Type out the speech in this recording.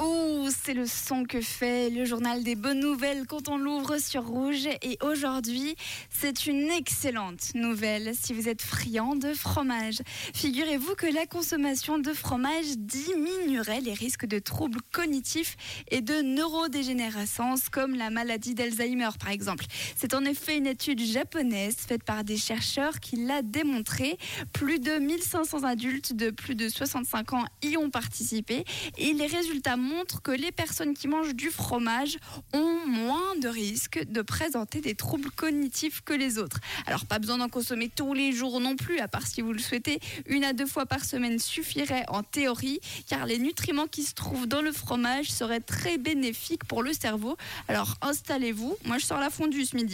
Ooh. C'est le son que fait le journal des bonnes nouvelles quand on l'ouvre sur Rouge. Et aujourd'hui, c'est une excellente nouvelle si vous êtes friand de fromage. Figurez-vous que la consommation de fromage diminuerait les risques de troubles cognitifs et de neurodégénérescence comme la maladie d'Alzheimer par exemple. C'est en effet une étude japonaise faite par des chercheurs qui l'a démontré. Plus de 1500 adultes de plus de 65 ans y ont participé et les résultats montrent que les personnes qui mangent du fromage ont moins de risques de présenter des troubles cognitifs que les autres. Alors pas besoin d'en consommer tous les jours non plus, à part si vous le souhaitez. Une à deux fois par semaine suffirait en théorie, car les nutriments qui se trouvent dans le fromage seraient très bénéfiques pour le cerveau. Alors installez-vous, moi je sors la fondue ce midi.